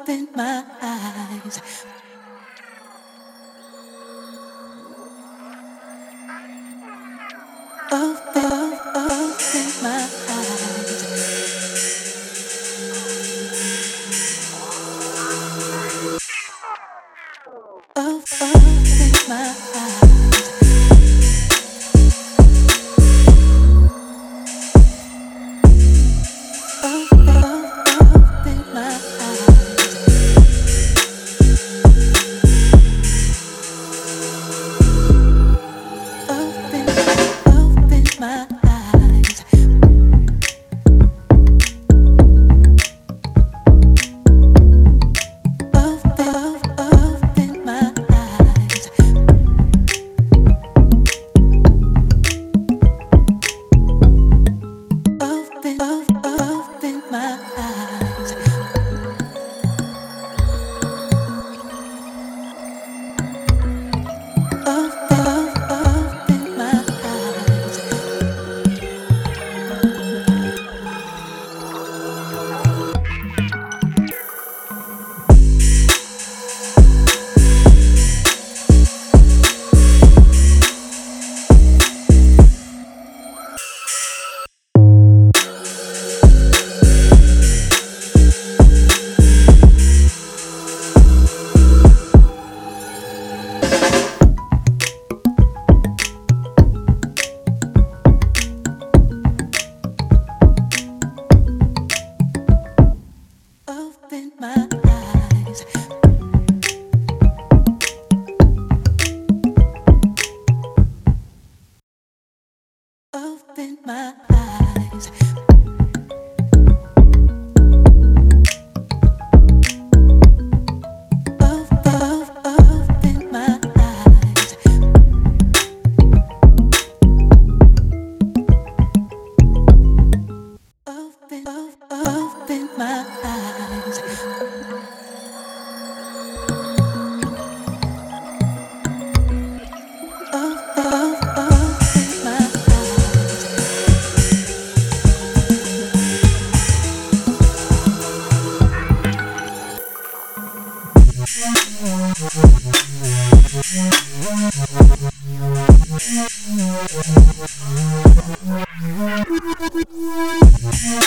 open my eyes. Open, open my eyes. Oh, open my eyes. open my eyes. Thank you.